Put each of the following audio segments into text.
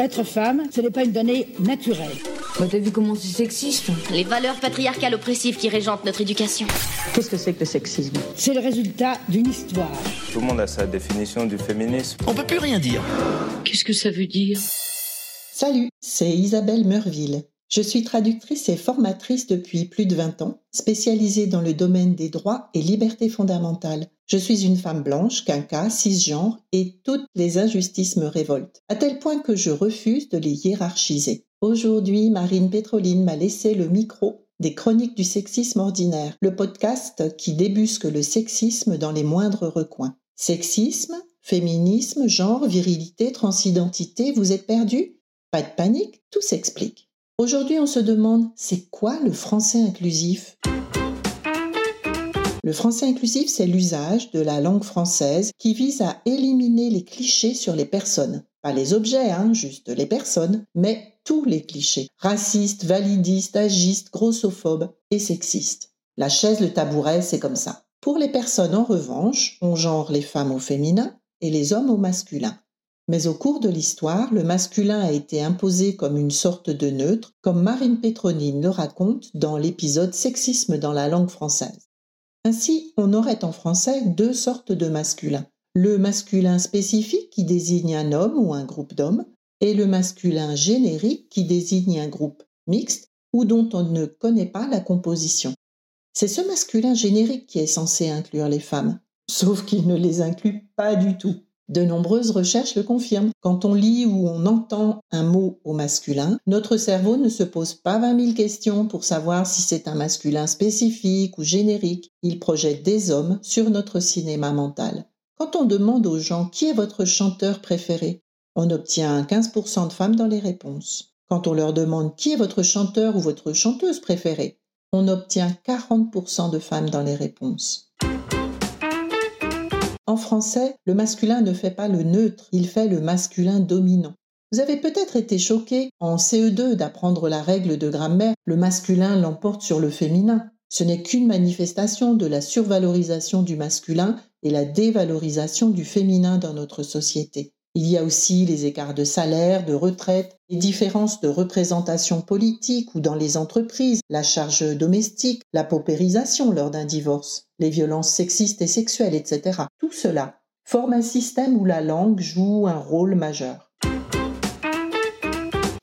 Être femme, ce n'est pas une donnée naturelle. Bah t'as vu comment c'est sexiste Les valeurs patriarcales oppressives qui régentent notre éducation. Qu'est-ce que c'est que le sexisme? C'est le résultat d'une histoire. Tout le monde a sa définition du féminisme. On peut plus rien dire. Qu'est-ce que ça veut dire? Salut, c'est Isabelle Meurville. Je suis traductrice et formatrice depuis plus de 20 ans, spécialisée dans le domaine des droits et libertés fondamentales. Je suis une femme blanche, quinca, cisgenre, et toutes les injustices me révoltent, à tel point que je refuse de les hiérarchiser. Aujourd'hui, Marine Pétroline m'a laissé le micro des Chroniques du sexisme ordinaire, le podcast qui débusque le sexisme dans les moindres recoins. Sexisme, féminisme, genre, virilité, transidentité, vous êtes perdus? Pas de panique, tout s'explique. Aujourd'hui, on se demande, c'est quoi le français inclusif? Le français inclusif, c'est l'usage de la langue française qui vise à éliminer les clichés sur les personnes. Pas les objets, hein, juste les personnes, mais tous les clichés. Racistes, validistes, agistes, grossophobes et sexistes. La chaise, le tabouret, c'est comme ça. Pour les personnes, en revanche, on genre les femmes au féminin et les hommes au masculin. Mais au cours de l'histoire, le masculin a été imposé comme une sorte de neutre, comme Marine Pétronine le raconte dans l'épisode Sexisme dans la langue française. Ainsi, on aurait en français deux sortes de masculins. Le masculin spécifique qui désigne un homme ou un groupe d'hommes, et le masculin générique qui désigne un groupe mixte ou dont on ne connaît pas la composition. C'est ce masculin générique qui est censé inclure les femmes, sauf qu'il ne les inclut pas du tout. De nombreuses recherches le confirment. Quand on lit ou on entend un mot au masculin, notre cerveau ne se pose pas 20 000 questions pour savoir si c'est un masculin spécifique ou générique. Il projette des hommes sur notre cinéma mental. Quand on demande aux gens qui est votre chanteur préféré, on obtient 15% de femmes dans les réponses. Quand on leur demande qui est votre chanteur ou votre chanteuse préférée, on obtient 40% de femmes dans les réponses. En français, le masculin ne fait pas le neutre, il fait le masculin dominant. Vous avez peut-être été choqué en CE2 d'apprendre la règle de grammaire, le masculin l'emporte sur le féminin. Ce n'est qu'une manifestation de la survalorisation du masculin et la dévalorisation du féminin dans notre société. Il y a aussi les écarts de salaire, de retraite, les différences de représentation politique ou dans les entreprises, la charge domestique, la paupérisation lors d'un divorce, les violences sexistes et sexuelles, etc. Tout cela forme un système où la langue joue un rôle majeur.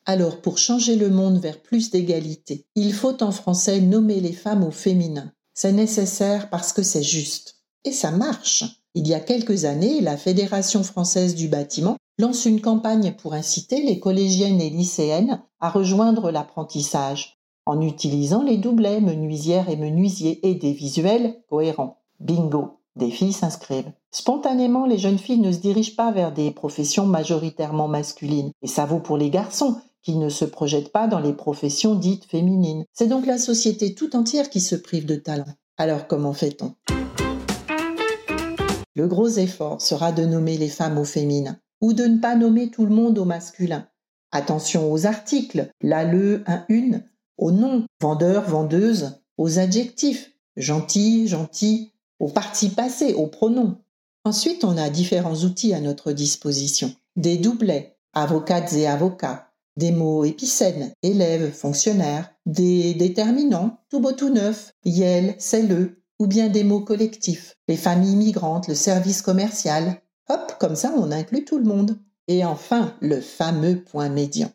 Alors, pour changer le monde vers plus d'égalité, il faut en français nommer les femmes au féminin. C'est nécessaire parce que c'est juste. Et ça marche. Il y a quelques années, la Fédération française du bâtiment lance une campagne pour inciter les collégiennes et lycéennes à rejoindre l'apprentissage en utilisant les doublets menuisières et menuisiers et des visuels cohérents. Bingo, des filles s'inscrivent. Spontanément, les jeunes filles ne se dirigent pas vers des professions majoritairement masculines. Et ça vaut pour les garçons, qui ne se projettent pas dans les professions dites féminines. C'est donc la société tout entière qui se prive de talent. Alors comment fait-on? Le gros effort sera de nommer les femmes au féminin ou de ne pas nommer tout le monde au masculin. Attention aux articles, la, le, un, une, aux noms, vendeur, vendeuse, aux adjectifs, gentil, gentil, aux parties passées, aux pronoms. Ensuite, on a différents outils à notre disposition. Des doublets, avocates et avocats, des mots épicènes, élèves, fonctionnaires, des déterminants, tout beau tout neuf, yel, c'est le, ou bien des mots collectifs, les familles migrantes, le service commercial. Hop, comme ça on inclut tout le monde. Et enfin, le fameux point médian.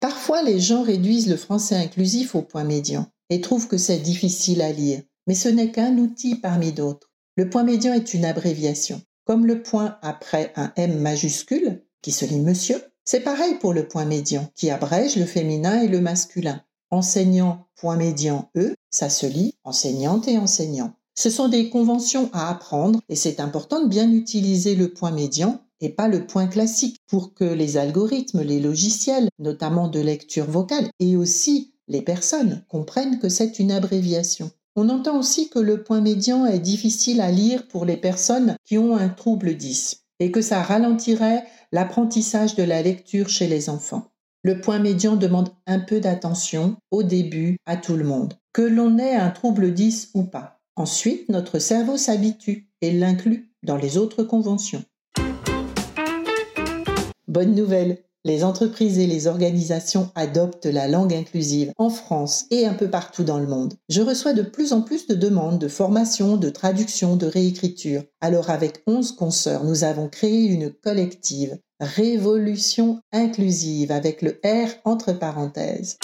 Parfois, les gens réduisent le français inclusif au point médian et trouvent que c'est difficile à lire. Mais ce n'est qu'un outil parmi d'autres. Le point médian est une abréviation. Comme le point après un M majuscule, qui se lit monsieur, c'est pareil pour le point médian, qui abrège le féminin et le masculin. Enseignant, point médian E, ça se lit enseignante et enseignant. Ce sont des conventions à apprendre et c'est important de bien utiliser le point médian et pas le point classique pour que les algorithmes, les logiciels, notamment de lecture vocale, et aussi les personnes comprennent que c'est une abréviation. On entend aussi que le point médian est difficile à lire pour les personnes qui ont un trouble 10 et que ça ralentirait l'apprentissage de la lecture chez les enfants. Le point médian demande un peu d'attention au début à tout le monde, que l'on ait un trouble 10 ou pas. Ensuite, notre cerveau s'habitue et l'inclut dans les autres conventions. Bonne nouvelle, les entreprises et les organisations adoptent la langue inclusive en France et un peu partout dans le monde. Je reçois de plus en plus de demandes de formation, de traduction, de réécriture. Alors avec 11 consoeurs, nous avons créé une collective Révolution inclusive avec le R entre parenthèses.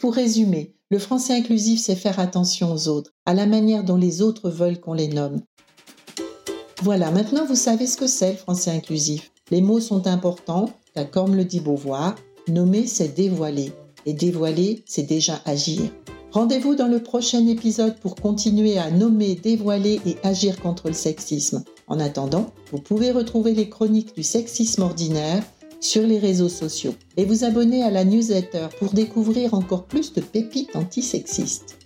Pour résumer, le français inclusif, c'est faire attention aux autres, à la manière dont les autres veulent qu'on les nomme. Voilà, maintenant vous savez ce que c'est le français inclusif. Les mots sont importants, car comme le dit Beauvoir, nommer c'est dévoiler, et dévoiler c'est déjà agir. Rendez-vous dans le prochain épisode pour continuer à nommer, dévoiler et agir contre le sexisme. En attendant, vous pouvez retrouver les chroniques du sexisme ordinaire sur les réseaux sociaux et vous abonner à la newsletter pour découvrir encore plus de pépites antisexistes.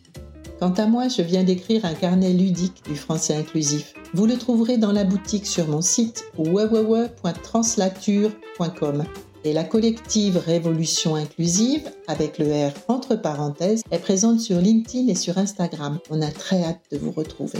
Quant à moi, je viens d'écrire un carnet ludique du français inclusif. Vous le trouverez dans la boutique sur mon site www.translature.com. Et la collective Révolution inclusive, avec le R entre parenthèses, est présente sur LinkedIn et sur Instagram. On a très hâte de vous retrouver.